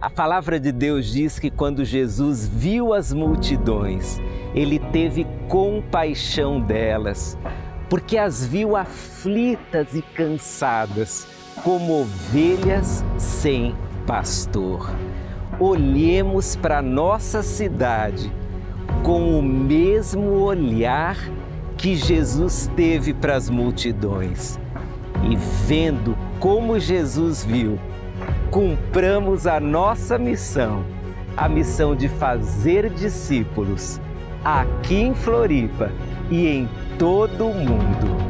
A palavra de Deus diz que quando Jesus viu as multidões, ele teve compaixão delas, porque as viu aflitas e cansadas, como ovelhas sem pastor. Olhemos para nossa cidade com o mesmo olhar que Jesus teve para as multidões. E vendo como Jesus viu, cumpramos a nossa missão, a missão de fazer discípulos aqui em Floripa e em todo o mundo.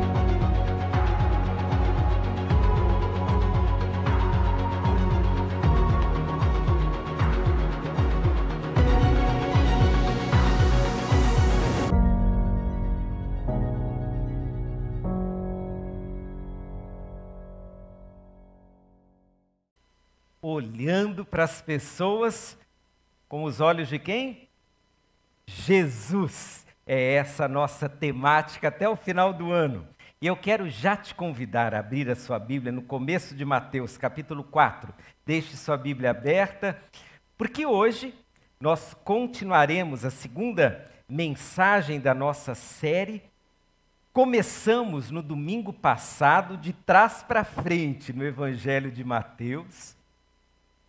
Olhando para as pessoas com os olhos de quem? Jesus. É essa nossa temática até o final do ano. E eu quero já te convidar a abrir a sua Bíblia no começo de Mateus, capítulo 4. Deixe sua Bíblia aberta, porque hoje nós continuaremos a segunda mensagem da nossa série. Começamos no domingo passado, de trás para frente, no Evangelho de Mateus.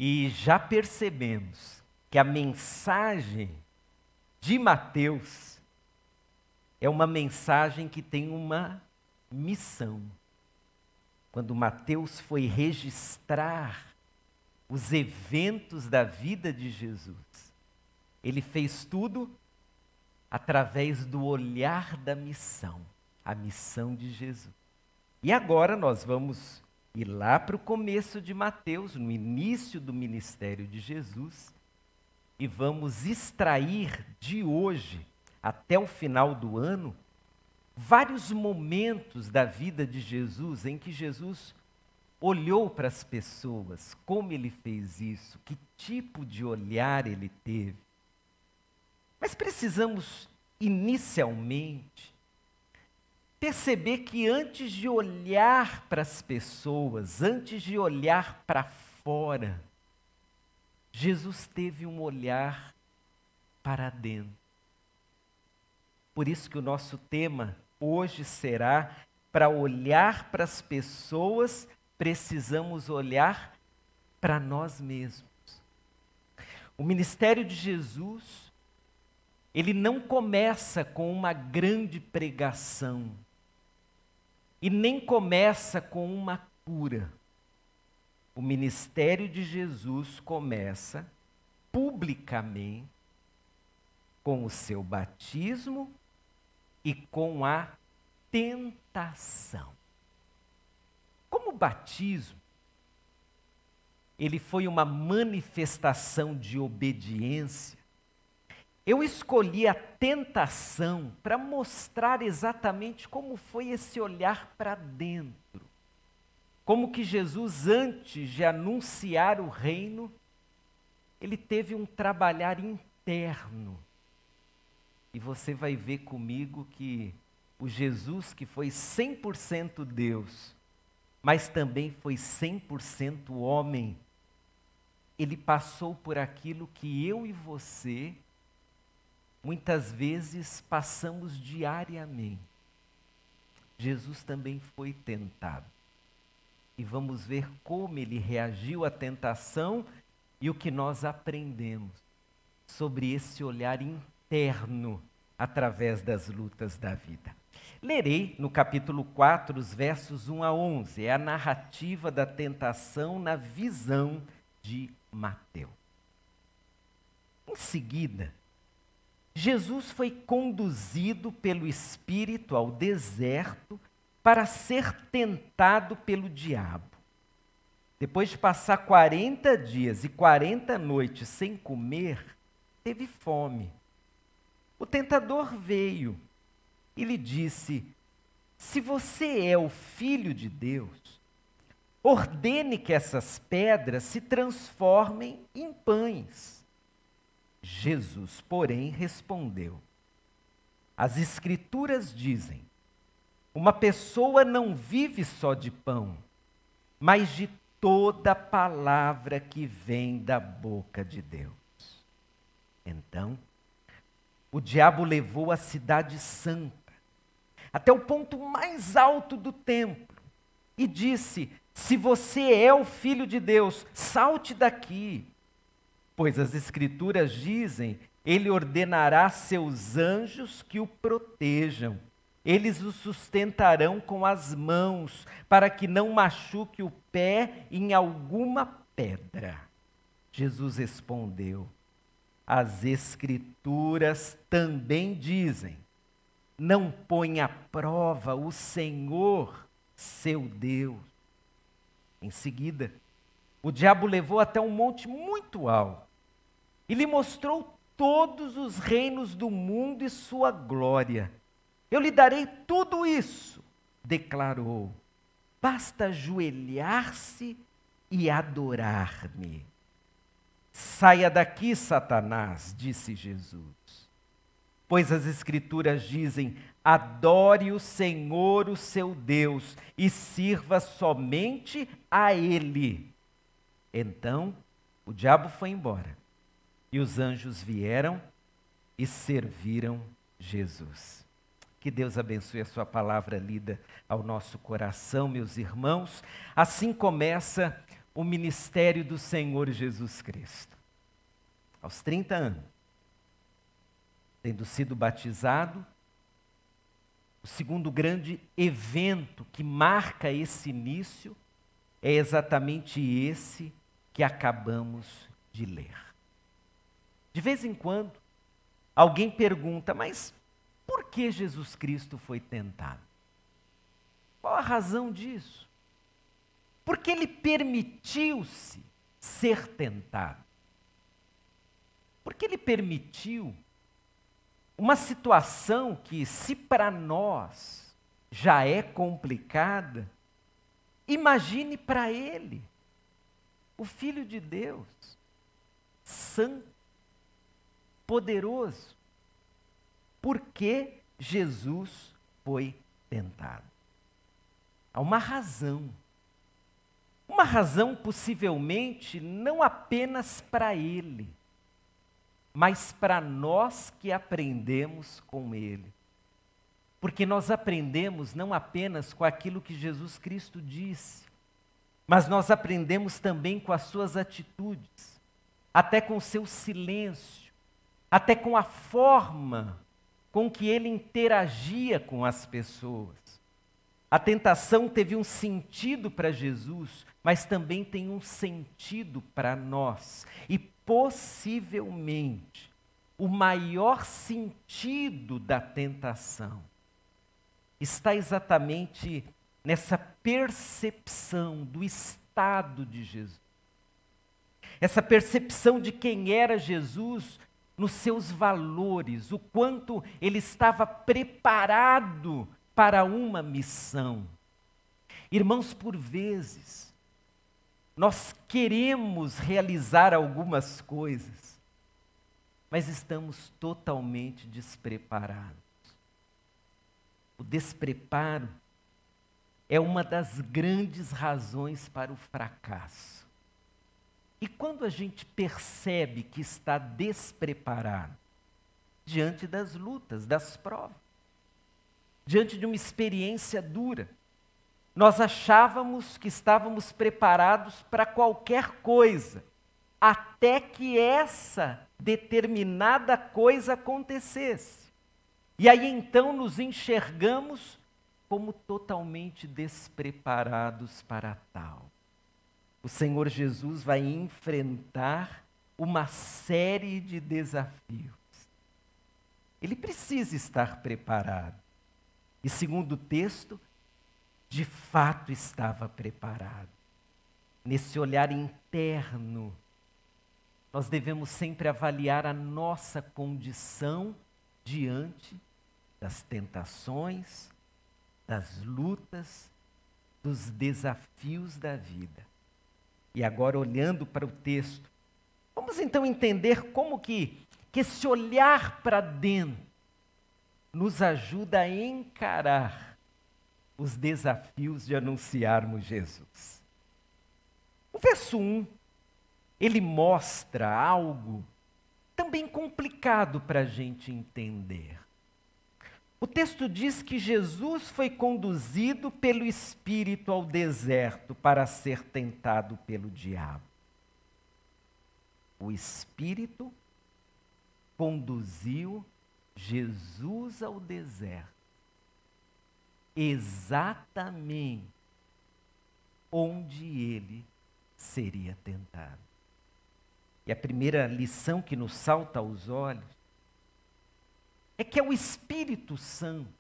E já percebemos que a mensagem de Mateus é uma mensagem que tem uma missão. Quando Mateus foi registrar os eventos da vida de Jesus, ele fez tudo através do olhar da missão, a missão de Jesus. E agora nós vamos e lá para o começo de Mateus, no início do ministério de Jesus, e vamos extrair de hoje até o final do ano vários momentos da vida de Jesus em que Jesus olhou para as pessoas, como ele fez isso, que tipo de olhar ele teve. Mas precisamos inicialmente perceber que antes de olhar para as pessoas, antes de olhar para fora, Jesus teve um olhar para dentro. Por isso que o nosso tema hoje será para olhar para as pessoas, precisamos olhar para nós mesmos. O ministério de Jesus, ele não começa com uma grande pregação e nem começa com uma cura. O ministério de Jesus começa publicamente com o seu batismo e com a tentação. Como o batismo, ele foi uma manifestação de obediência, eu escolhi a tentação para mostrar exatamente como foi esse olhar para dentro. Como que Jesus, antes de anunciar o reino, ele teve um trabalhar interno. E você vai ver comigo que o Jesus que foi 100% Deus, mas também foi 100% homem, ele passou por aquilo que eu e você muitas vezes passamos diariamente. Jesus também foi tentado. E vamos ver como ele reagiu à tentação e o que nós aprendemos sobre esse olhar interno através das lutas da vida. Lerei no capítulo 4, os versos 1 a 11. É a narrativa da tentação na visão de Mateus. Em seguida, Jesus foi conduzido pelo Espírito ao deserto para ser tentado pelo diabo. Depois de passar 40 dias e 40 noites sem comer, teve fome. O tentador veio e lhe disse: Se você é o filho de Deus, ordene que essas pedras se transformem em pães. Jesus, porém, respondeu: As Escrituras dizem: Uma pessoa não vive só de pão, mas de toda palavra que vem da boca de Deus. Então, o diabo levou a cidade santa até o ponto mais alto do templo e disse: Se você é o filho de Deus, salte daqui. Pois as Escrituras dizem: Ele ordenará seus anjos que o protejam. Eles o sustentarão com as mãos, para que não machuque o pé em alguma pedra. Jesus respondeu: As Escrituras também dizem: Não põe à prova o Senhor, seu Deus. Em seguida, o diabo levou até um monte muito alto e lhe mostrou todos os reinos do mundo e sua glória. Eu lhe darei tudo isso, declarou. Basta ajoelhar-se e adorar-me. Saia daqui, Satanás, disse Jesus. Pois as Escrituras dizem: adore o Senhor, o seu Deus, e sirva somente a Ele. Então o diabo foi embora, e os anjos vieram e serviram Jesus. Que Deus abençoe a sua palavra lida ao nosso coração, meus irmãos. Assim começa o ministério do Senhor Jesus Cristo. Aos 30 anos, tendo sido batizado, o segundo grande evento que marca esse início é exatamente esse que acabamos de ler. De vez em quando, alguém pergunta, mas por que Jesus Cristo foi tentado? Qual a razão disso? Porque ele permitiu-se ser tentado. Porque ele permitiu uma situação que, se para nós já é complicada, imagine para ele, o Filho de Deus, santo, poderoso, por que Jesus foi tentado. Há uma razão. Uma razão possivelmente não apenas para ele, mas para nós que aprendemos com ele. Porque nós aprendemos não apenas com aquilo que Jesus Cristo disse, mas nós aprendemos também com as suas atitudes, até com o seu silêncio, até com a forma com que ele interagia com as pessoas. A tentação teve um sentido para Jesus, mas também tem um sentido para nós. E possivelmente, o maior sentido da tentação está exatamente nessa percepção do estado de Jesus. Essa percepção de quem era Jesus nos seus valores, o quanto ele estava preparado para uma missão. Irmãos, por vezes, nós queremos realizar algumas coisas, mas estamos totalmente despreparados. O despreparo é uma das grandes razões para o fracasso. E quando a gente percebe que está despreparado diante das lutas, das provas, diante de uma experiência dura, nós achávamos que estávamos preparados para qualquer coisa, até que essa determinada coisa acontecesse. E aí então nos enxergamos como totalmente despreparados para tal o Senhor Jesus vai enfrentar uma série de desafios. Ele precisa estar preparado. E segundo o texto, de fato estava preparado. Nesse olhar interno, nós devemos sempre avaliar a nossa condição diante das tentações, das lutas, dos desafios da vida. E agora, olhando para o texto, vamos então entender como que, que esse olhar para dentro nos ajuda a encarar os desafios de anunciarmos Jesus. O verso 1, ele mostra algo também complicado para a gente entender. O texto diz que Jesus foi conduzido pelo Espírito ao deserto para ser tentado pelo diabo. O Espírito conduziu Jesus ao deserto, exatamente onde ele seria tentado. E a primeira lição que nos salta aos olhos é que é o Espírito Santo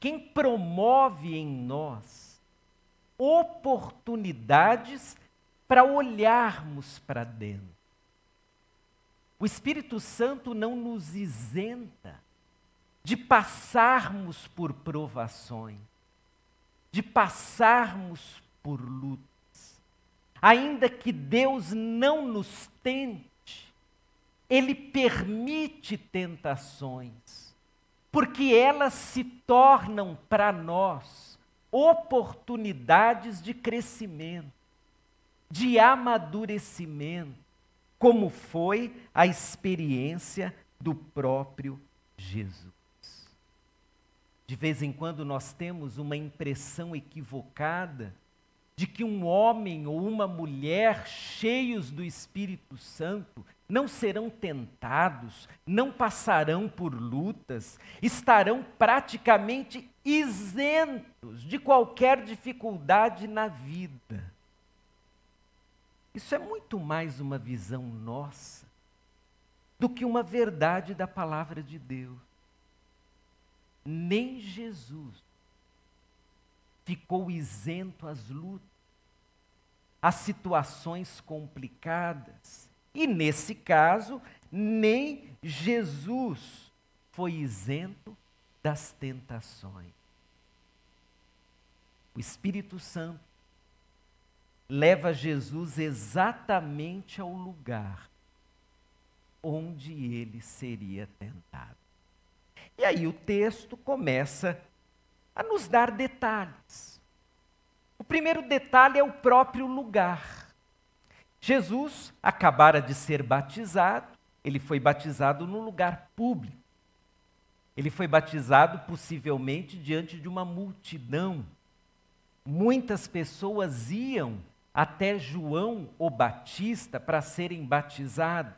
quem promove em nós oportunidades para olharmos para dentro. O Espírito Santo não nos isenta de passarmos por provações, de passarmos por lutas. Ainda que Deus não nos tente, ele permite tentações, porque elas se tornam para nós oportunidades de crescimento, de amadurecimento, como foi a experiência do próprio Jesus. De vez em quando nós temos uma impressão equivocada de que um homem ou uma mulher cheios do Espírito Santo não serão tentados, não passarão por lutas, estarão praticamente isentos de qualquer dificuldade na vida. Isso é muito mais uma visão nossa do que uma verdade da palavra de Deus. Nem Jesus ficou isento às lutas, às situações complicadas e nesse caso, nem Jesus foi isento das tentações. O Espírito Santo leva Jesus exatamente ao lugar onde ele seria tentado. E aí o texto começa a nos dar detalhes. O primeiro detalhe é o próprio lugar. Jesus acabara de ser batizado, ele foi batizado no lugar público. Ele foi batizado possivelmente diante de uma multidão. Muitas pessoas iam até João o Batista para serem batizados.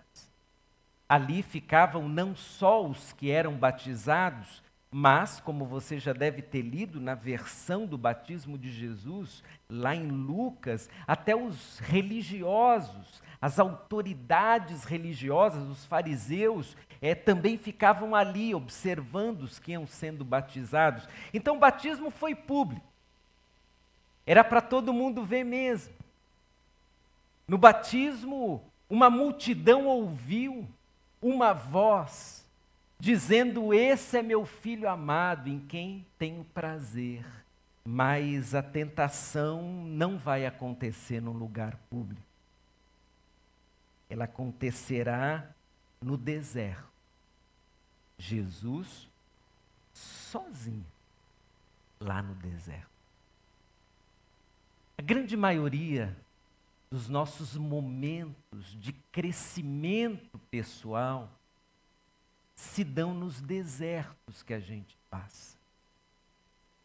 Ali ficavam não só os que eram batizados, mas, como você já deve ter lido na versão do batismo de Jesus, lá em Lucas, até os religiosos, as autoridades religiosas, os fariseus, é, também ficavam ali observando os que iam sendo batizados. Então o batismo foi público. Era para todo mundo ver mesmo. No batismo, uma multidão ouviu uma voz dizendo: Esse é meu filho amado, em quem tenho prazer. Mas a tentação não vai acontecer no lugar público. Ela acontecerá no deserto. Jesus sozinho, lá no deserto. A grande maioria dos nossos momentos de crescimento pessoal se dão nos desertos que a gente passa.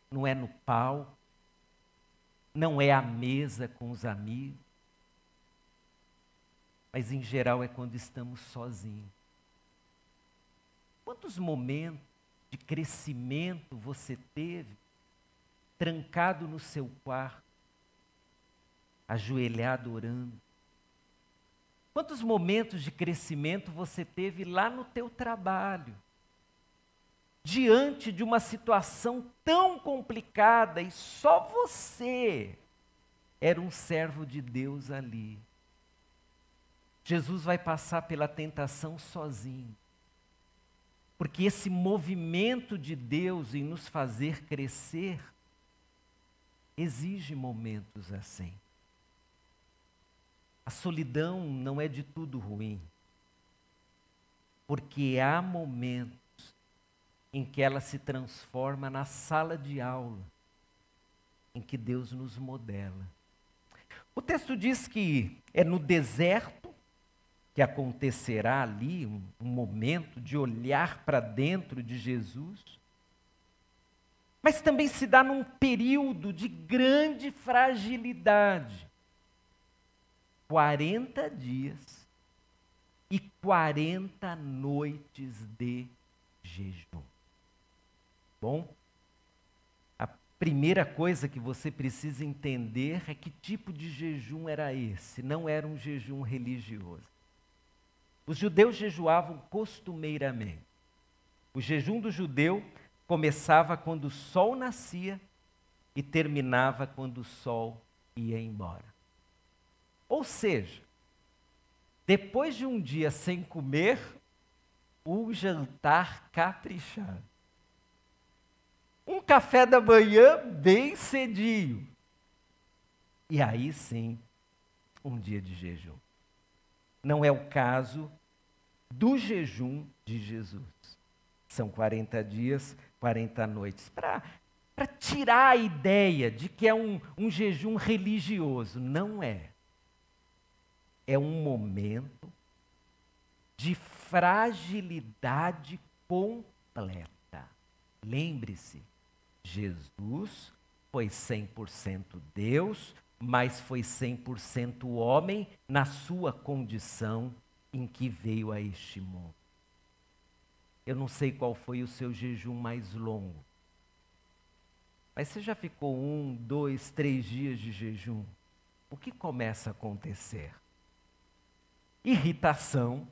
Não é no pau, não é à mesa com os amigos, mas em geral é quando estamos sozinhos. Quantos momentos de crescimento você teve trancado no seu quarto, ajoelhado orando? Quantos momentos de crescimento você teve lá no teu trabalho? Diante de uma situação tão complicada e só você era um servo de Deus ali. Jesus vai passar pela tentação sozinho. Porque esse movimento de Deus em nos fazer crescer exige momentos assim. A solidão não é de tudo ruim, porque há momentos em que ela se transforma na sala de aula em que Deus nos modela. O texto diz que é no deserto que acontecerá ali um, um momento de olhar para dentro de Jesus, mas também se dá num período de grande fragilidade 40 dias e 40 noites de jejum. Bom, a primeira coisa que você precisa entender é que tipo de jejum era esse. Não era um jejum religioso. Os judeus jejuavam costumeiramente. O jejum do judeu começava quando o sol nascia e terminava quando o sol ia embora. Ou seja, depois de um dia sem comer, um jantar caprichado. Um café da manhã bem cedinho. E aí sim, um dia de jejum. Não é o caso do jejum de Jesus. São 40 dias, 40 noites. Para tirar a ideia de que é um, um jejum religioso. Não é é um momento de fragilidade completa. Lembre-se, Jesus foi 100% Deus, mas foi 100% homem na sua condição em que veio a este mundo. Eu não sei qual foi o seu jejum mais longo, mas você já ficou um, dois, três dias de jejum? O que começa a acontecer? Irritação,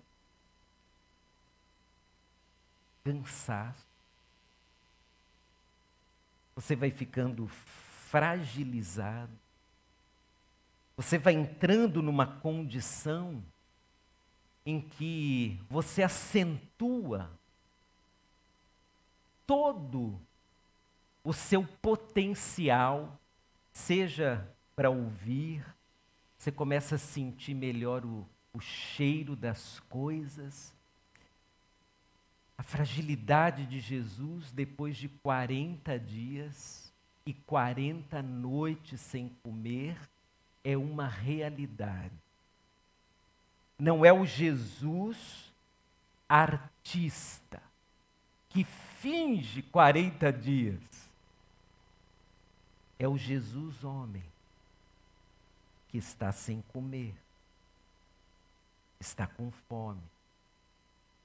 cansaço. Você vai ficando fragilizado. Você vai entrando numa condição em que você acentua todo o seu potencial, seja para ouvir, você começa a sentir melhor o, o cheiro das coisas, a fragilidade de Jesus depois de 40 dias e 40 noites sem comer é uma realidade. Não é o Jesus artista que finge 40 dias. É o Jesus homem que está sem comer está com fome,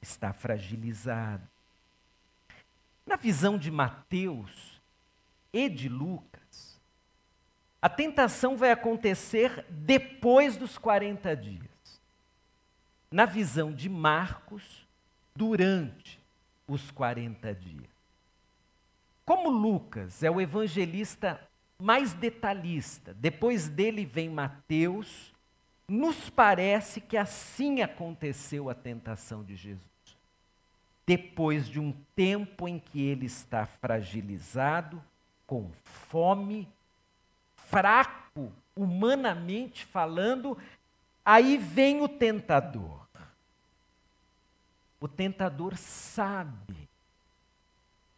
está fragilizado. Na visão de Mateus e de Lucas, a tentação vai acontecer depois dos 40 dias. Na visão de Marcos, durante os 40 dias. Como Lucas é o evangelista mais detalhista, depois dele vem Mateus nos parece que assim aconteceu a tentação de Jesus. Depois de um tempo em que ele está fragilizado, com fome, fraco, humanamente falando, aí vem o tentador. O tentador sabe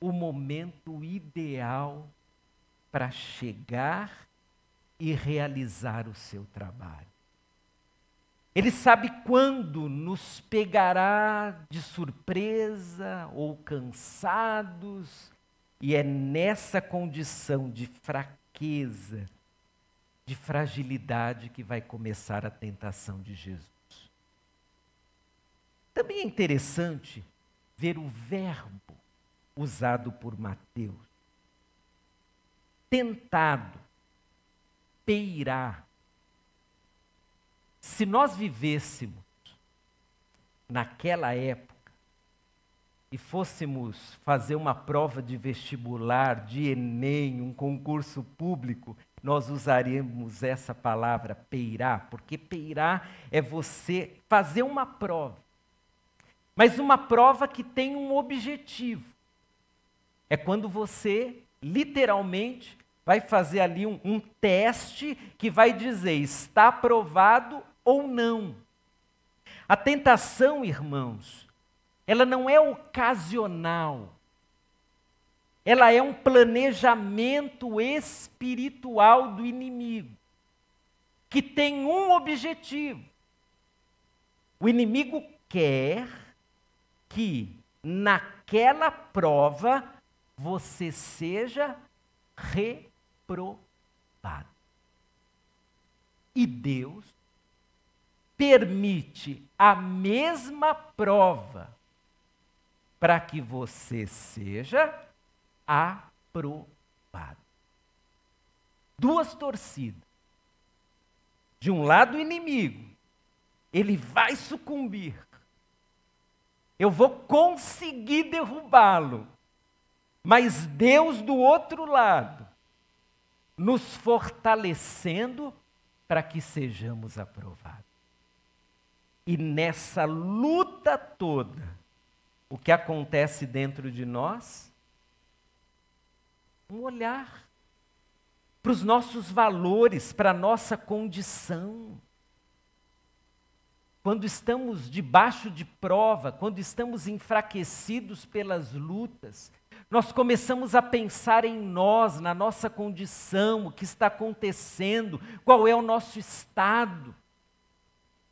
o momento ideal para chegar e realizar o seu trabalho. Ele sabe quando nos pegará de surpresa ou cansados, e é nessa condição de fraqueza, de fragilidade que vai começar a tentação de Jesus. Também é interessante ver o verbo usado por Mateus. Tentado, peirar, se nós vivêssemos naquela época e fôssemos fazer uma prova de vestibular, de Enem, um concurso público, nós usaríamos essa palavra peirar, porque peirar é você fazer uma prova. Mas uma prova que tem um objetivo. É quando você, literalmente, vai fazer ali um, um teste que vai dizer está aprovado ou não. A tentação, irmãos, ela não é ocasional. Ela é um planejamento espiritual do inimigo. que tem um objetivo. O inimigo quer que naquela prova você seja reprovado. E Deus permite a mesma prova para que você seja aprovado. Duas torcidas. De um lado, o inimigo. Ele vai sucumbir. Eu vou conseguir derrubá-lo. Mas Deus do outro lado, nos fortalecendo para que sejamos aprovados. E nessa luta toda, o que acontece dentro de nós? Um olhar para os nossos valores, para a nossa condição. Quando estamos debaixo de prova, quando estamos enfraquecidos pelas lutas, nós começamos a pensar em nós, na nossa condição, o que está acontecendo, qual é o nosso estado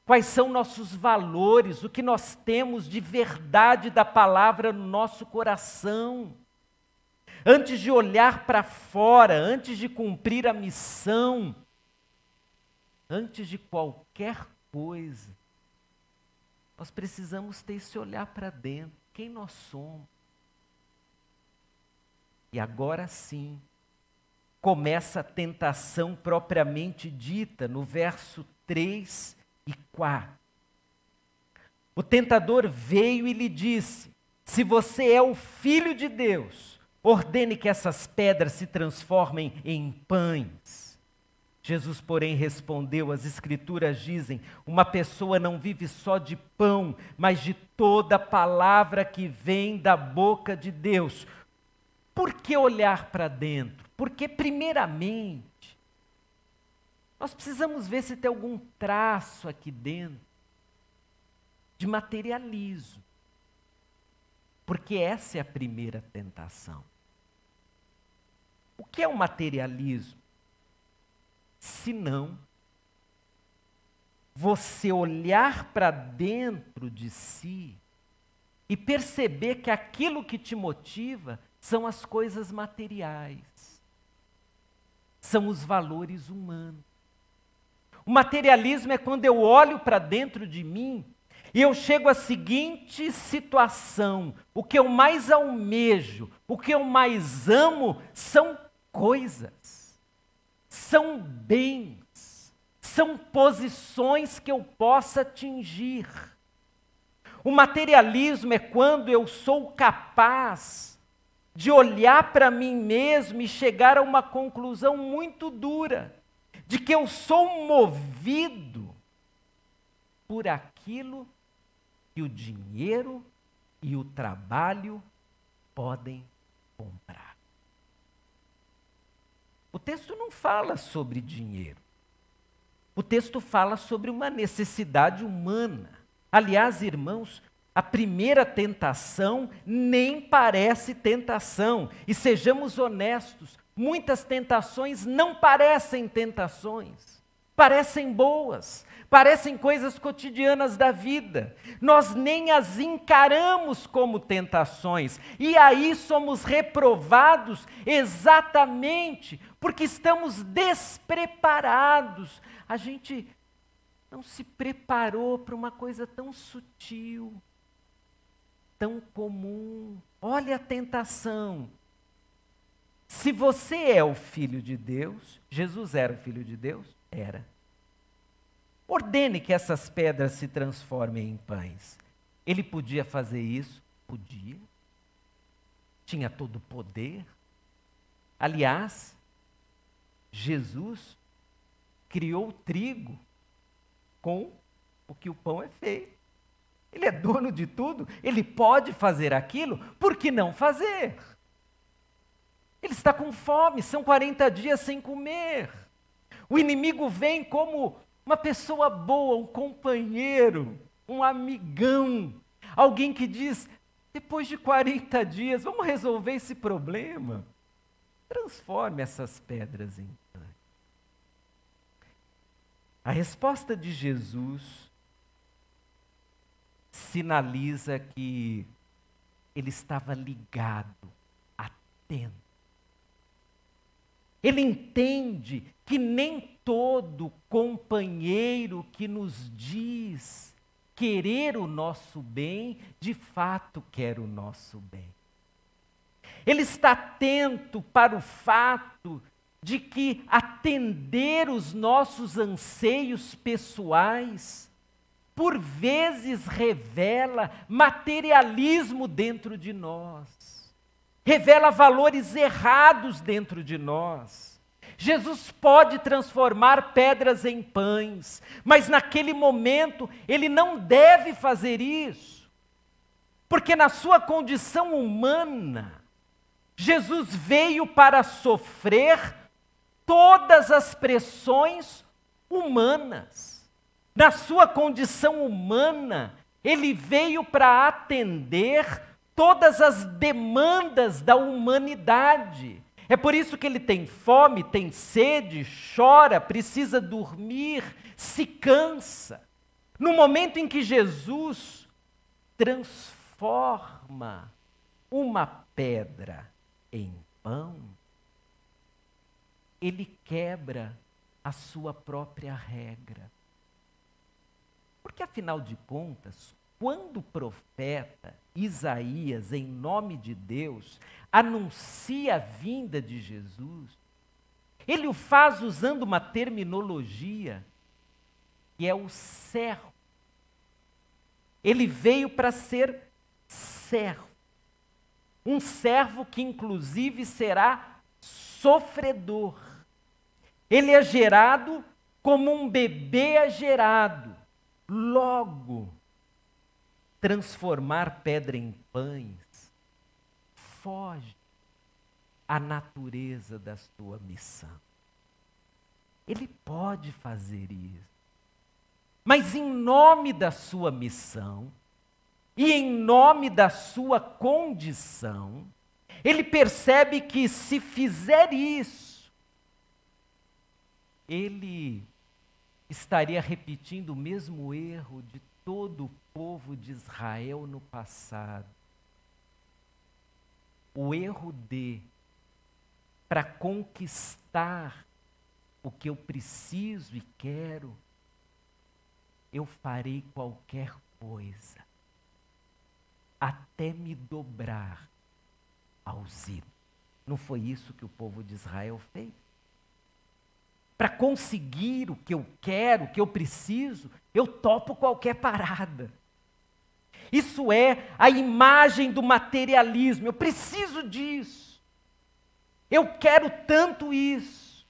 quais são nossos valores, o que nós temos de verdade da palavra no nosso coração. Antes de olhar para fora, antes de cumprir a missão, antes de qualquer coisa, nós precisamos ter esse olhar para dentro, quem nós somos. E agora sim, começa a tentação propriamente dita no verso 3 e quatro. O tentador veio e lhe disse: Se você é o filho de Deus, ordene que essas pedras se transformem em pães. Jesus, porém, respondeu: As Escrituras dizem: Uma pessoa não vive só de pão, mas de toda palavra que vem da boca de Deus. Por que olhar para dentro? Porque, primeiramente, nós precisamos ver se tem algum traço aqui dentro de materialismo. Porque essa é a primeira tentação. O que é o materialismo? Se não você olhar para dentro de si e perceber que aquilo que te motiva são as coisas materiais, são os valores humanos. O materialismo é quando eu olho para dentro de mim e eu chego à seguinte situação: o que eu mais almejo, o que eu mais amo são coisas, são bens, são posições que eu possa atingir. O materialismo é quando eu sou capaz de olhar para mim mesmo e chegar a uma conclusão muito dura de que eu sou movido por aquilo que o dinheiro e o trabalho podem comprar. O texto não fala sobre dinheiro. O texto fala sobre uma necessidade humana. Aliás, irmãos, a primeira tentação nem parece tentação. E sejamos honestos, Muitas tentações não parecem tentações, parecem boas, parecem coisas cotidianas da vida. Nós nem as encaramos como tentações, e aí somos reprovados exatamente porque estamos despreparados. A gente não se preparou para uma coisa tão sutil, tão comum. Olha a tentação se você é o filho de Deus, Jesus era o filho de Deus? Era. Ordene que essas pedras se transformem em pães. Ele podia fazer isso? Podia. Tinha todo o poder. Aliás, Jesus criou o trigo com o que o pão é feito. Ele é dono de tudo, ele pode fazer aquilo, por que não fazer? Ele está com fome, são 40 dias sem comer. O inimigo vem como uma pessoa boa, um companheiro, um amigão, alguém que diz: depois de 40 dias, vamos resolver esse problema. Transforme essas pedras em pães. A resposta de Jesus sinaliza que ele estava ligado, atento. Ele entende que nem todo companheiro que nos diz querer o nosso bem, de fato quer o nosso bem. Ele está atento para o fato de que atender os nossos anseios pessoais, por vezes revela materialismo dentro de nós, revela valores errados dentro de nós. Jesus pode transformar pedras em pães, mas naquele momento ele não deve fazer isso, porque na sua condição humana, Jesus veio para sofrer todas as pressões humanas. Na sua condição humana, ele veio para atender todas as demandas da humanidade. É por isso que ele tem fome, tem sede, chora, precisa dormir, se cansa. No momento em que Jesus transforma uma pedra em pão, ele quebra a sua própria regra. Porque, afinal de contas, quando o profeta Isaías, em nome de Deus, anuncia a vinda de Jesus, ele o faz usando uma terminologia que é o servo. Ele veio para ser servo. Um servo que, inclusive, será sofredor. Ele é gerado como um bebê é gerado. Logo, transformar pedra em pães foge à natureza da sua missão. Ele pode fazer isso. Mas em nome da sua missão e em nome da sua condição, ele percebe que se fizer isso, ele estaria repetindo o mesmo erro de todo o povo de Israel no passado. O erro de, para conquistar o que eu preciso e quero, eu farei qualquer coisa, até me dobrar aos ídolos. Não foi isso que o povo de Israel fez? para conseguir o que eu quero, o que eu preciso, eu topo qualquer parada. Isso é a imagem do materialismo. Eu preciso disso. Eu quero tanto isso.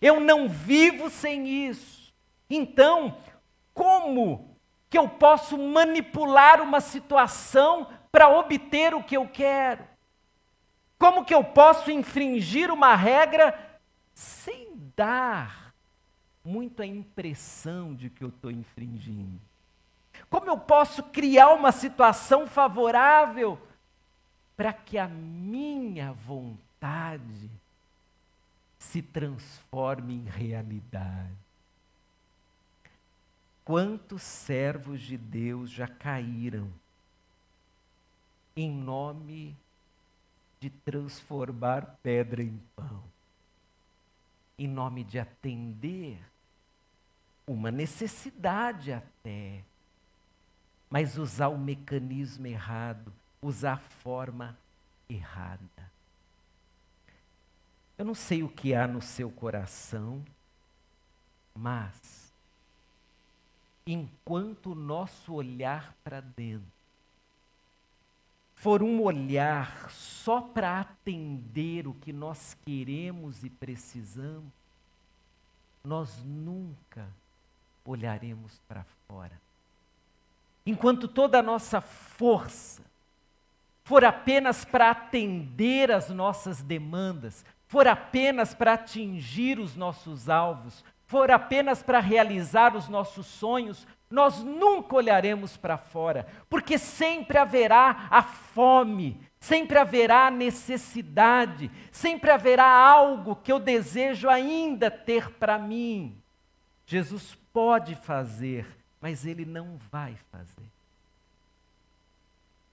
Eu não vivo sem isso. Então, como que eu posso manipular uma situação para obter o que eu quero? Como que eu posso infringir uma regra sem dar muito a impressão de que eu estou infringindo? Como eu posso criar uma situação favorável para que a minha vontade se transforme em realidade? Quantos servos de Deus já caíram em nome de transformar pedra em pão? em nome de atender uma necessidade até, mas usar o mecanismo errado, usar a forma errada. Eu não sei o que há no seu coração, mas enquanto o nosso olhar para dentro for um olhar só para atender o que nós queremos e precisamos, nós nunca olharemos para fora. Enquanto toda a nossa força for apenas para atender as nossas demandas, for apenas para atingir os nossos alvos, for apenas para realizar os nossos sonhos, nós nunca olharemos para fora, porque sempre haverá a fome, sempre haverá a necessidade, sempre haverá algo que eu desejo ainda ter para mim. Jesus pode fazer, mas ele não vai fazer.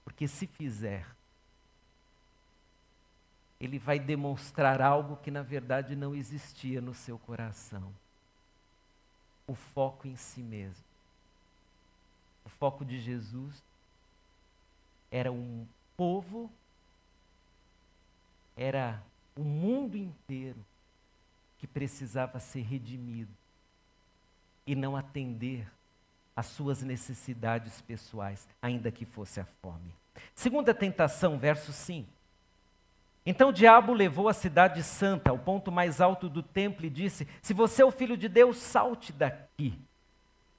Porque se fizer, ele vai demonstrar algo que na verdade não existia no seu coração. O foco em si mesmo. O foco de Jesus era um povo, era o mundo inteiro que precisava ser redimido e não atender às suas necessidades pessoais, ainda que fosse a fome. Segunda tentação, verso 5. Então o diabo levou a cidade santa ao ponto mais alto do templo e disse: Se você é o filho de Deus, salte daqui.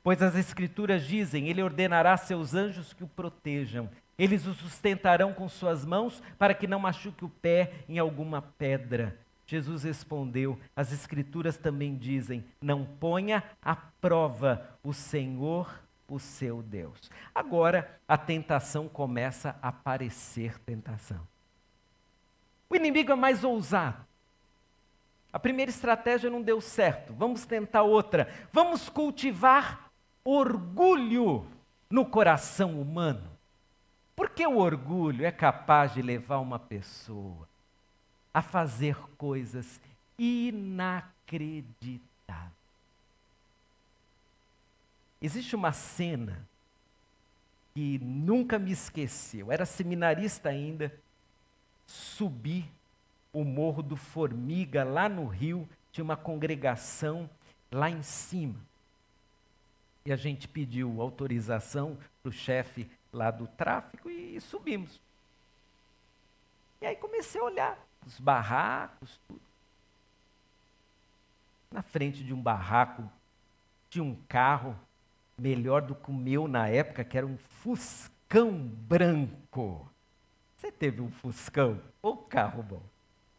Pois as Escrituras dizem: Ele ordenará a seus anjos que o protejam. Eles o sustentarão com suas mãos para que não machuque o pé em alguma pedra. Jesus respondeu: As Escrituras também dizem: Não ponha à prova o Senhor, o seu Deus. Agora a tentação começa a parecer tentação. O inimigo é mais ousado. A primeira estratégia não deu certo. Vamos tentar outra. Vamos cultivar orgulho no coração humano. Porque o orgulho é capaz de levar uma pessoa a fazer coisas inacreditáveis. Existe uma cena que nunca me esqueceu. Eu era seminarista ainda subi o Morro do Formiga, lá no Rio, tinha uma congregação lá em cima. E a gente pediu autorização para o chefe lá do tráfico e subimos. E aí comecei a olhar os barracos, tudo. Na frente de um barraco tinha um carro melhor do que o meu na época, que era um Fuscão branco. Você teve um Fuscão? Ou carro bom?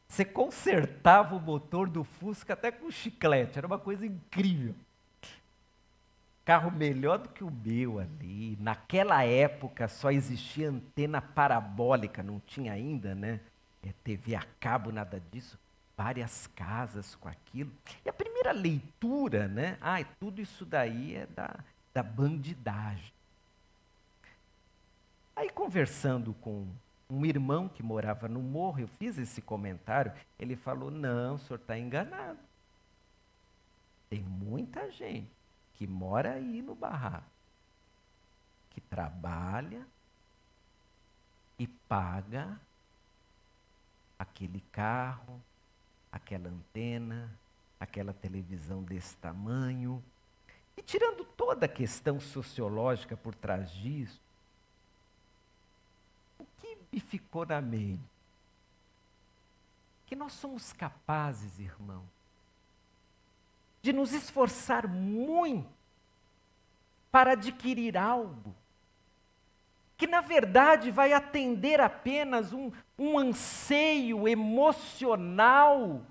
Você consertava o motor do Fusca até com chiclete, era uma coisa incrível. Carro melhor do que o meu ali. Naquela época só existia antena parabólica, não tinha ainda, né? É, TV a cabo, nada disso. Várias casas com aquilo. E a primeira leitura, né? Ah, tudo isso daí é da, da bandidagem. Aí conversando com um irmão que morava no morro, eu fiz esse comentário, ele falou: Não, o senhor está enganado. Tem muita gente que mora aí no barraco, que trabalha e paga aquele carro, aquela antena, aquela televisão desse tamanho. E tirando toda a questão sociológica por trás disso, e ficou na mente que nós somos capazes, irmão, de nos esforçar muito para adquirir algo que, na verdade, vai atender apenas um, um anseio emocional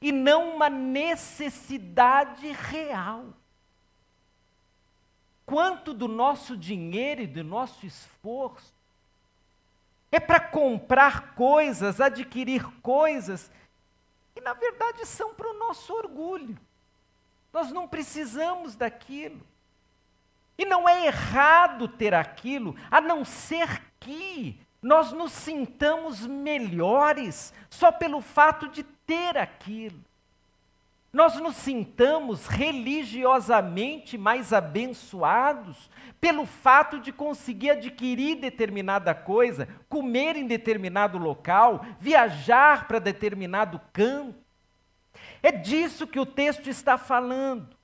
e não uma necessidade real. Quanto do nosso dinheiro e do nosso esforço é para comprar coisas, adquirir coisas que na verdade são para o nosso orgulho. Nós não precisamos daquilo. E não é errado ter aquilo, a não ser que nós nos sintamos melhores só pelo fato de ter aquilo nós nos sintamos religiosamente mais abençoados pelo fato de conseguir adquirir determinada coisa, comer em determinado local, viajar para determinado canto. É disso que o texto está falando.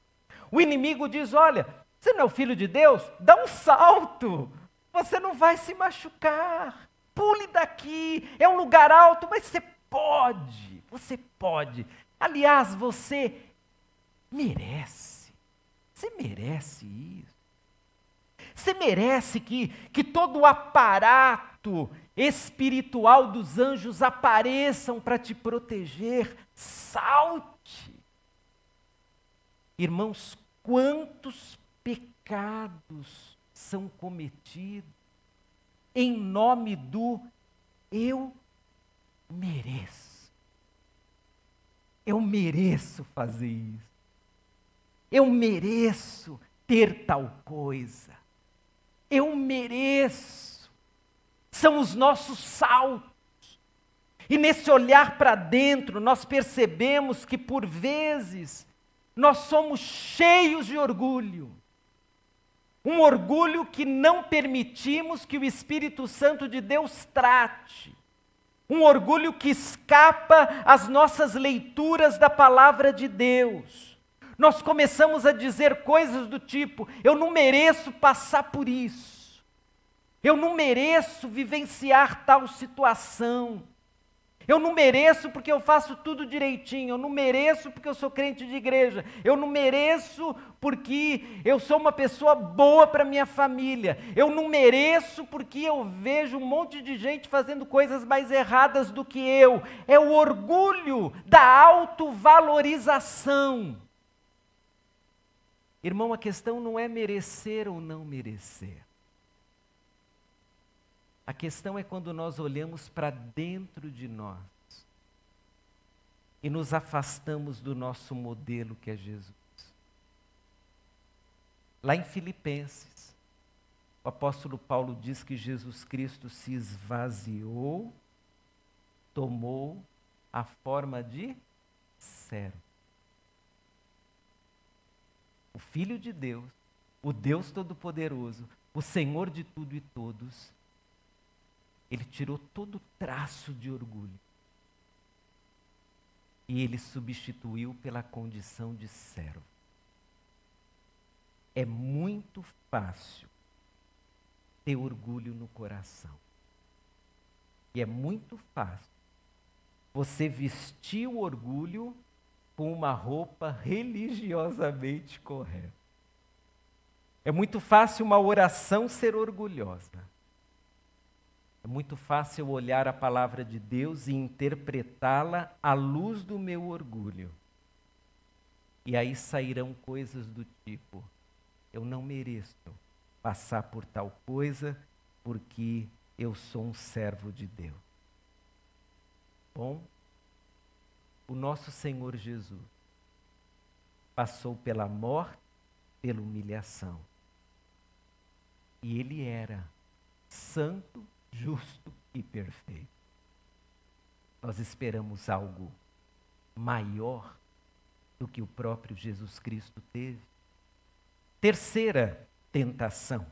O inimigo diz: olha, você não é o filho de Deus? Dá um salto, você não vai se machucar. Pule daqui, é um lugar alto, mas você pode, você pode Aliás, você merece. Você merece isso. Você merece que, que todo o aparato espiritual dos anjos apareçam para te proteger. Salte. Irmãos, quantos pecados são cometidos em nome do eu mereço. Eu mereço fazer isso. Eu mereço ter tal coisa. Eu mereço. São os nossos saltos. E nesse olhar para dentro, nós percebemos que por vezes nós somos cheios de orgulho. Um orgulho que não permitimos que o Espírito Santo de Deus trate. Um orgulho que escapa às nossas leituras da palavra de Deus. Nós começamos a dizer coisas do tipo: eu não mereço passar por isso. Eu não mereço vivenciar tal situação. Eu não mereço porque eu faço tudo direitinho. Eu não mereço porque eu sou crente de igreja. Eu não mereço porque eu sou uma pessoa boa para minha família. Eu não mereço porque eu vejo um monte de gente fazendo coisas mais erradas do que eu. É o orgulho da autovalorização. Irmão, a questão não é merecer ou não merecer. A questão é quando nós olhamos para dentro de nós e nos afastamos do nosso modelo que é Jesus. Lá em Filipenses, o apóstolo Paulo diz que Jesus Cristo se esvaziou, tomou a forma de servo. O Filho de Deus, o Deus Todo-Poderoso, o Senhor de tudo e todos, ele tirou todo traço de orgulho. E ele substituiu pela condição de servo. É muito fácil ter orgulho no coração. E é muito fácil você vestir o orgulho com uma roupa religiosamente correta. É muito fácil uma oração ser orgulhosa. É muito fácil olhar a palavra de Deus e interpretá-la à luz do meu orgulho. E aí sairão coisas do tipo: eu não mereço passar por tal coisa porque eu sou um servo de Deus. Bom, o nosso Senhor Jesus passou pela morte, pela humilhação. E ele era santo justo e perfeito. Nós esperamos algo maior do que o próprio Jesus Cristo teve. Terceira tentação.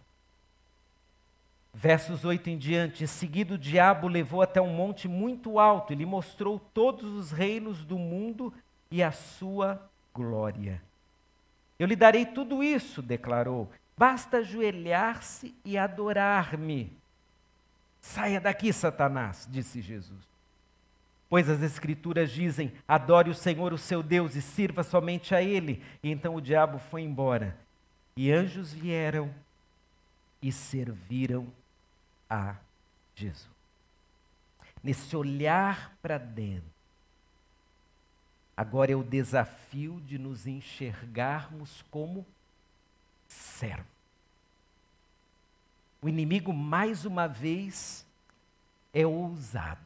Versos 8 em diante, em seguida o diabo levou até um monte muito alto e lhe mostrou todos os reinos do mundo e a sua glória. Eu lhe darei tudo isso, declarou. Basta ajoelhar-se e adorar-me. Saia daqui, Satanás, disse Jesus. Pois as Escrituras dizem: adore o Senhor, o seu Deus, e sirva somente a Ele. E então o diabo foi embora. E anjos vieram e serviram a Jesus. Nesse olhar para dentro, agora é o desafio de nos enxergarmos como servos. O inimigo, mais uma vez, é ousado.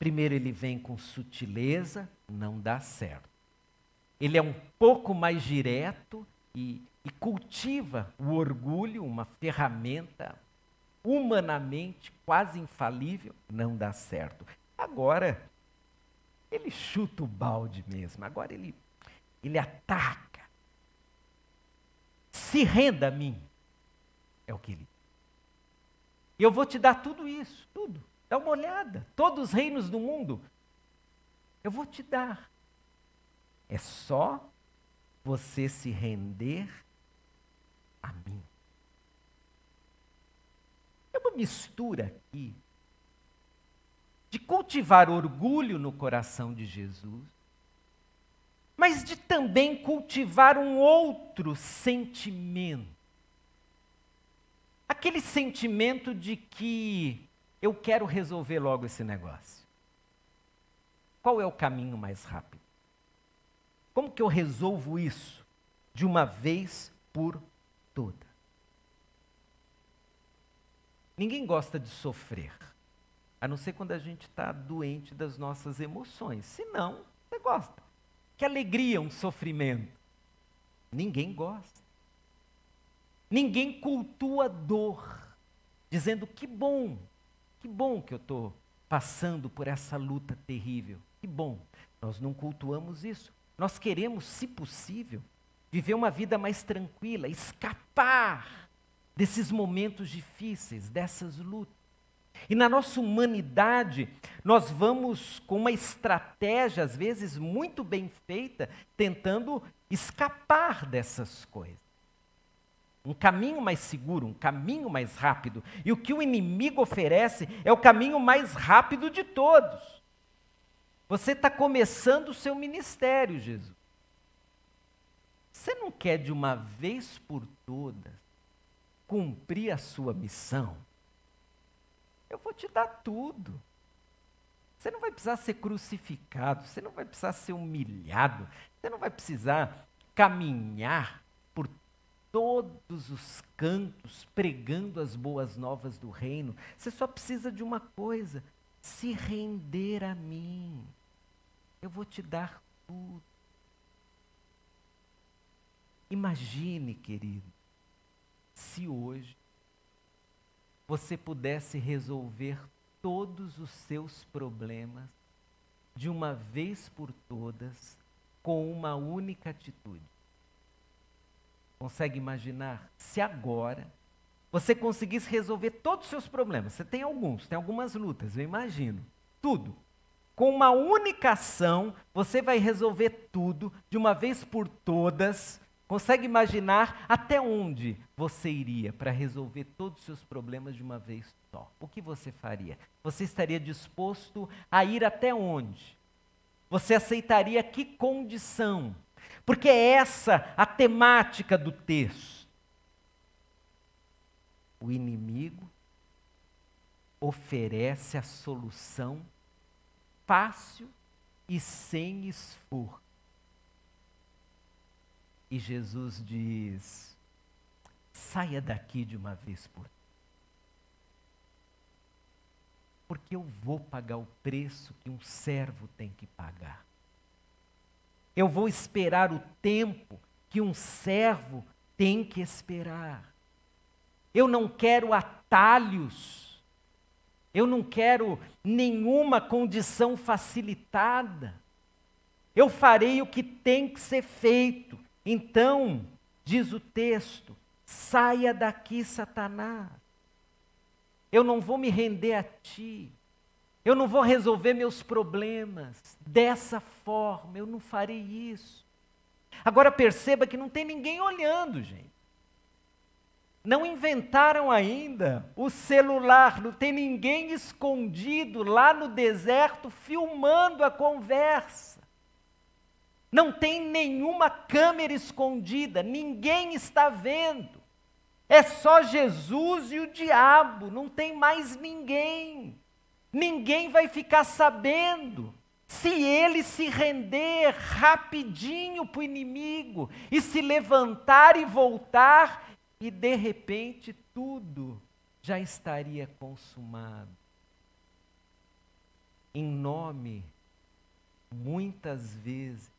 Primeiro, ele vem com sutileza, não dá certo. Ele é um pouco mais direto e, e cultiva o orgulho, uma ferramenta humanamente quase infalível, não dá certo. Agora, ele chuta o balde mesmo, agora ele, ele ataca. Se renda a mim. É o que ele. E eu vou te dar tudo isso, tudo. Dá uma olhada. Todos os reinos do mundo. Eu vou te dar. É só você se render a mim. É uma mistura aqui de cultivar orgulho no coração de Jesus, mas de também cultivar um outro sentimento aquele sentimento de que eu quero resolver logo esse negócio. Qual é o caminho mais rápido? Como que eu resolvo isso de uma vez por toda? Ninguém gosta de sofrer, a não ser quando a gente está doente das nossas emoções. Se não, você gosta. Que alegria um sofrimento. Ninguém gosta. Ninguém cultua dor, dizendo que bom, que bom que eu estou passando por essa luta terrível. Que bom. Nós não cultuamos isso. Nós queremos, se possível, viver uma vida mais tranquila, escapar desses momentos difíceis, dessas lutas. E na nossa humanidade, nós vamos com uma estratégia, às vezes muito bem feita, tentando escapar dessas coisas. Um caminho mais seguro, um caminho mais rápido. E o que o inimigo oferece é o caminho mais rápido de todos. Você está começando o seu ministério, Jesus. Você não quer de uma vez por todas cumprir a sua missão? Eu vou te dar tudo. Você não vai precisar ser crucificado, você não vai precisar ser humilhado, você não vai precisar caminhar todos os cantos pregando as boas novas do reino. Você só precisa de uma coisa: se render a mim. Eu vou te dar tudo. Imagine, querido, se hoje você pudesse resolver todos os seus problemas de uma vez por todas com uma única atitude. Consegue imaginar se agora você conseguisse resolver todos os seus problemas? Você tem alguns, tem algumas lutas, eu imagino. Tudo. Com uma única ação, você vai resolver tudo de uma vez por todas Consegue imaginar até onde você iria para resolver todos os seus problemas de uma vez só? O que você faria? Você estaria disposto a ir até onde? Você aceitaria que condição? Porque é essa a temática do texto. O inimigo oferece a solução fácil e sem esforço. E Jesus diz: saia daqui de uma vez por porque eu vou pagar o preço que um servo tem que pagar. Eu vou esperar o tempo que um servo tem que esperar. Eu não quero atalhos. Eu não quero nenhuma condição facilitada. Eu farei o que tem que ser feito. Então, diz o texto: saia daqui, Satanás. Eu não vou me render a ti. Eu não vou resolver meus problemas dessa forma. Eu não farei isso. Agora perceba que não tem ninguém olhando, gente. Não inventaram ainda o celular, não tem ninguém escondido lá no deserto filmando a conversa. Não tem nenhuma câmera escondida, ninguém está vendo. É só Jesus e o diabo, não tem mais ninguém. Ninguém vai ficar sabendo. Se ele se render rapidinho para o inimigo e se levantar e voltar, e de repente tudo já estaria consumado. Em nome, muitas vezes,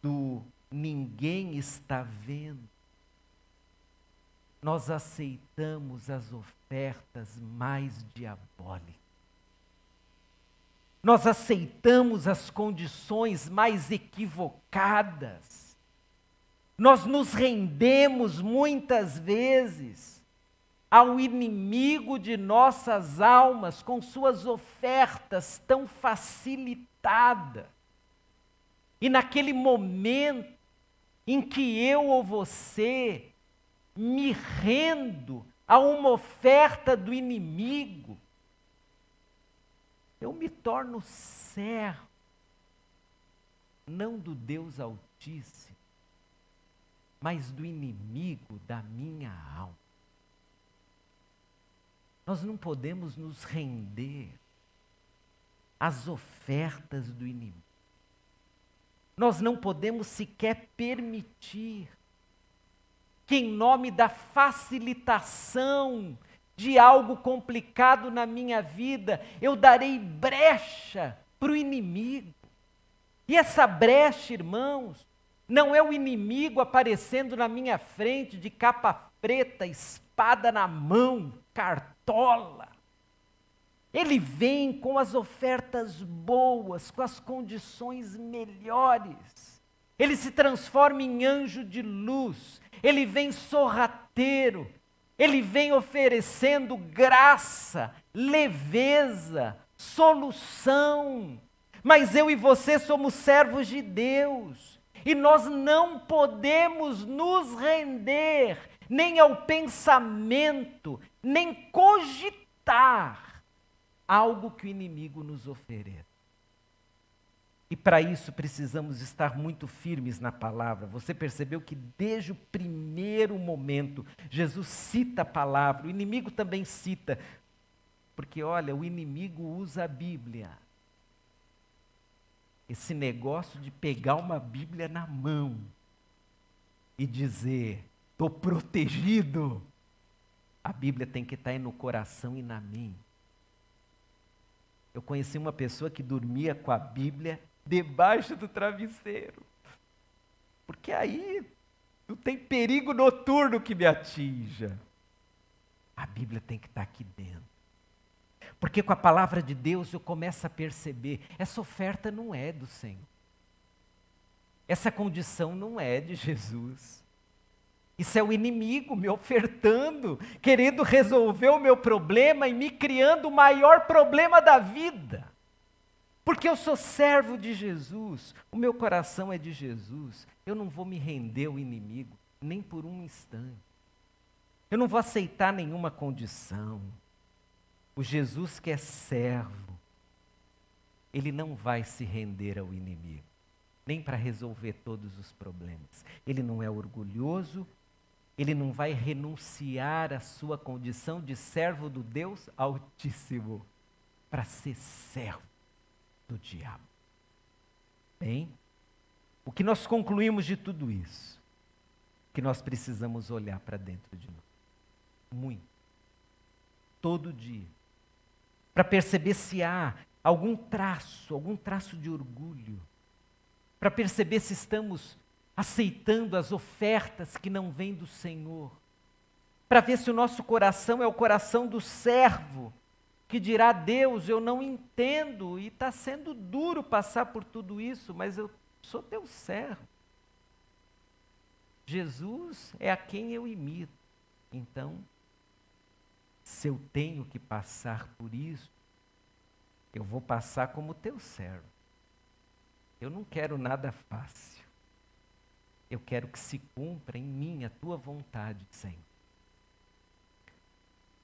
do ninguém está vendo, nós aceitamos as ofertas mais diabólicas. Nós aceitamos as condições mais equivocadas. Nós nos rendemos muitas vezes ao inimigo de nossas almas com suas ofertas tão facilitadas. E naquele momento em que eu ou você me rendo a uma oferta do inimigo, eu me torno servo, não do Deus Altíssimo, mas do inimigo da minha alma. Nós não podemos nos render às ofertas do inimigo. Nós não podemos sequer permitir que, em nome da facilitação de algo complicado na minha vida, eu darei brecha para o inimigo. E essa brecha, irmãos, não é o inimigo aparecendo na minha frente de capa preta, espada na mão, cartola. Ele vem com as ofertas boas, com as condições melhores. Ele se transforma em anjo de luz. Ele vem sorrateiro. Ele vem oferecendo graça, leveza, solução. Mas eu e você somos servos de Deus. E nós não podemos nos render nem ao pensamento, nem cogitar algo que o inimigo nos oferece. E para isso precisamos estar muito firmes na palavra. Você percebeu que desde o primeiro momento Jesus cita a palavra, o inimigo também cita. Porque olha, o inimigo usa a Bíblia esse negócio de pegar uma Bíblia na mão e dizer: estou protegido. A Bíblia tem que estar tá no coração e na mente. Eu conheci uma pessoa que dormia com a Bíblia debaixo do travesseiro. Porque aí não tem perigo noturno que me atinja. A Bíblia tem que estar aqui dentro. Porque com a palavra de Deus eu começo a perceber: essa oferta não é do Senhor. Essa condição não é de Jesus. Isso é o inimigo me ofertando, querendo resolver o meu problema e me criando o maior problema da vida. Porque eu sou servo de Jesus, o meu coração é de Jesus. Eu não vou me render ao inimigo, nem por um instante. Eu não vou aceitar nenhuma condição. O Jesus que é servo, ele não vai se render ao inimigo, nem para resolver todos os problemas. Ele não é orgulhoso, ele não vai renunciar à sua condição de servo do Deus Altíssimo para ser servo do diabo. Bem, o que nós concluímos de tudo isso? Que nós precisamos olhar para dentro de nós. Muito. Todo dia para perceber se há algum traço, algum traço de orgulho, para perceber se estamos aceitando as ofertas que não vêm do Senhor, para ver se o nosso coração é o coração do servo, que dirá: Deus, eu não entendo e está sendo duro passar por tudo isso, mas eu sou teu servo. Jesus é a quem eu imito. Então, se eu tenho que passar por isso, eu vou passar como teu servo. Eu não quero nada fácil. Eu quero que se cumpra em mim a tua vontade, Senhor.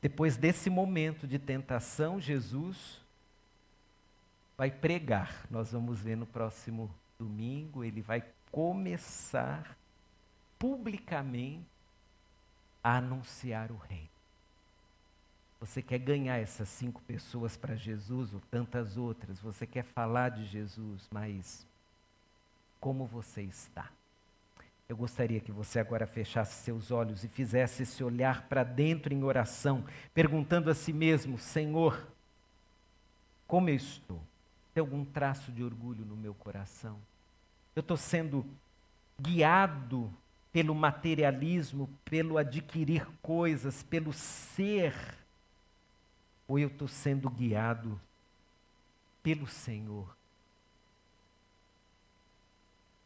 Depois desse momento de tentação, Jesus vai pregar. Nós vamos ver no próximo domingo, ele vai começar publicamente a anunciar o reino. Você quer ganhar essas cinco pessoas para Jesus ou tantas outras? Você quer falar de Jesus, mas como você está? Eu gostaria que você agora fechasse seus olhos e fizesse esse olhar para dentro em oração, perguntando a si mesmo: Senhor, como eu estou? Tem algum traço de orgulho no meu coração? Eu estou sendo guiado pelo materialismo, pelo adquirir coisas, pelo ser ou eu estou sendo guiado pelo Senhor?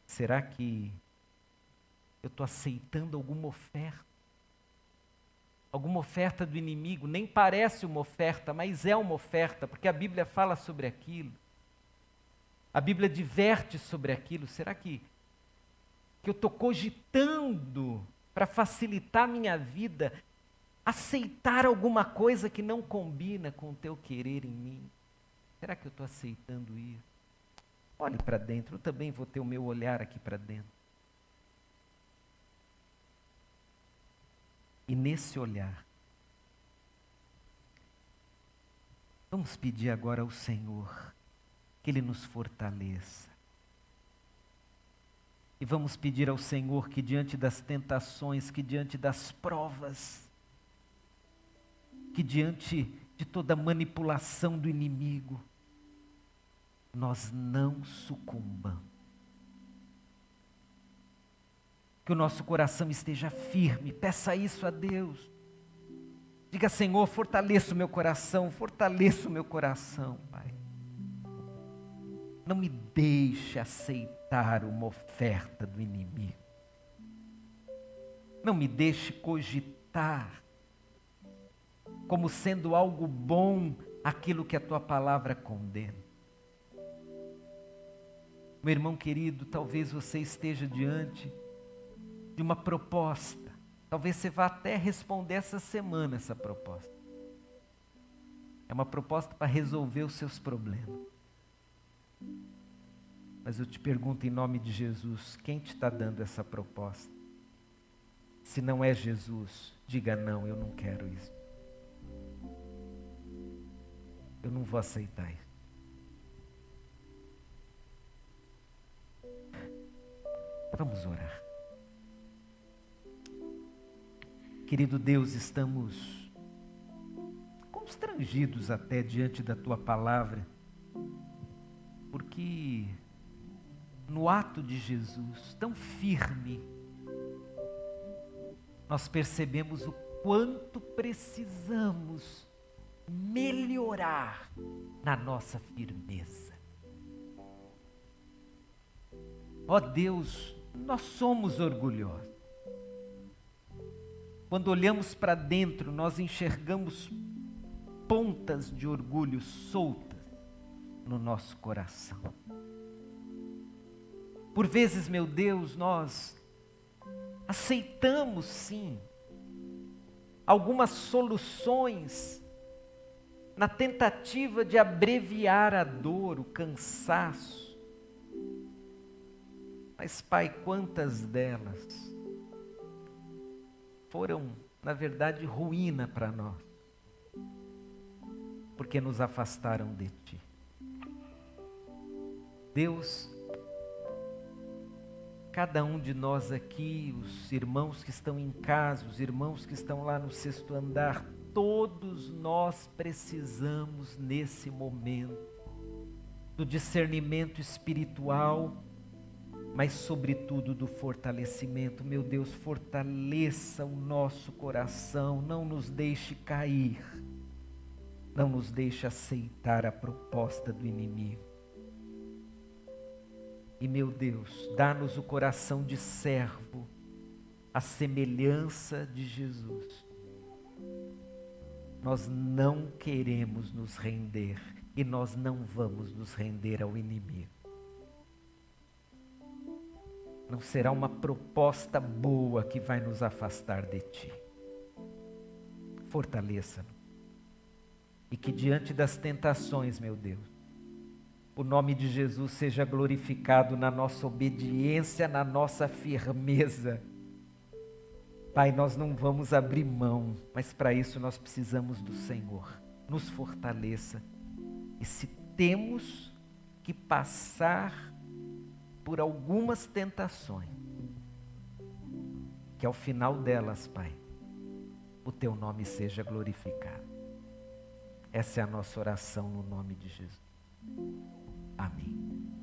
Será que eu estou aceitando alguma oferta? Alguma oferta do inimigo? Nem parece uma oferta, mas é uma oferta, porque a Bíblia fala sobre aquilo. A Bíblia diverte sobre aquilo. Será que, que eu estou cogitando para facilitar minha vida aceitar alguma coisa que não combina com o teu querer em mim? Será que eu estou aceitando isso? Olhe para dentro, eu também vou ter o meu olhar aqui para dentro. E nesse olhar, vamos pedir agora ao Senhor que Ele nos fortaleça. E vamos pedir ao Senhor que diante das tentações, que diante das provas, que diante de toda manipulação do inimigo, nós não sucumbamos. Que o nosso coração esteja firme, peça isso a Deus. Diga, Senhor, fortaleça o meu coração, fortaleça o meu coração, Pai. Não me deixe aceitar uma oferta do inimigo. Não me deixe cogitar como sendo algo bom aquilo que a tua palavra condena. Meu irmão querido, talvez você esteja diante de uma proposta. Talvez você vá até responder essa semana essa proposta. É uma proposta para resolver os seus problemas. Mas eu te pergunto em nome de Jesus: quem te está dando essa proposta? Se não é Jesus, diga não, eu não quero isso. Eu não vou aceitar isso. Vamos orar. Querido Deus, estamos constrangidos até diante da tua palavra, porque no ato de Jesus, tão firme, nós percebemos o quanto precisamos melhorar na nossa firmeza. Ó oh Deus, nós somos orgulhosos. Quando olhamos para dentro, nós enxergamos pontas de orgulho soltas no nosso coração. Por vezes, meu Deus, nós aceitamos sim algumas soluções na tentativa de abreviar a dor, o cansaço. Mas, Pai, quantas delas foram, na verdade, ruína para nós, porque nos afastaram de Ti. Deus, cada um de nós aqui, os irmãos que estão em casa, os irmãos que estão lá no sexto andar, todos nós precisamos nesse momento do discernimento espiritual, mas sobretudo do fortalecimento. Meu Deus, fortaleça o nosso coração, não nos deixe cair, não nos deixe aceitar a proposta do inimigo. E meu Deus, dá-nos o coração de servo, a semelhança de Jesus nós não queremos nos render e nós não vamos nos render ao inimigo. Não será uma proposta boa que vai nos afastar de ti. Fortaleça-nos. E que diante das tentações, meu Deus, o nome de Jesus seja glorificado na nossa obediência, na nossa firmeza Pai, nós não vamos abrir mão, mas para isso nós precisamos do Senhor. Nos fortaleça. E se temos que passar por algumas tentações, que ao final delas, Pai, o teu nome seja glorificado. Essa é a nossa oração no nome de Jesus. Amém.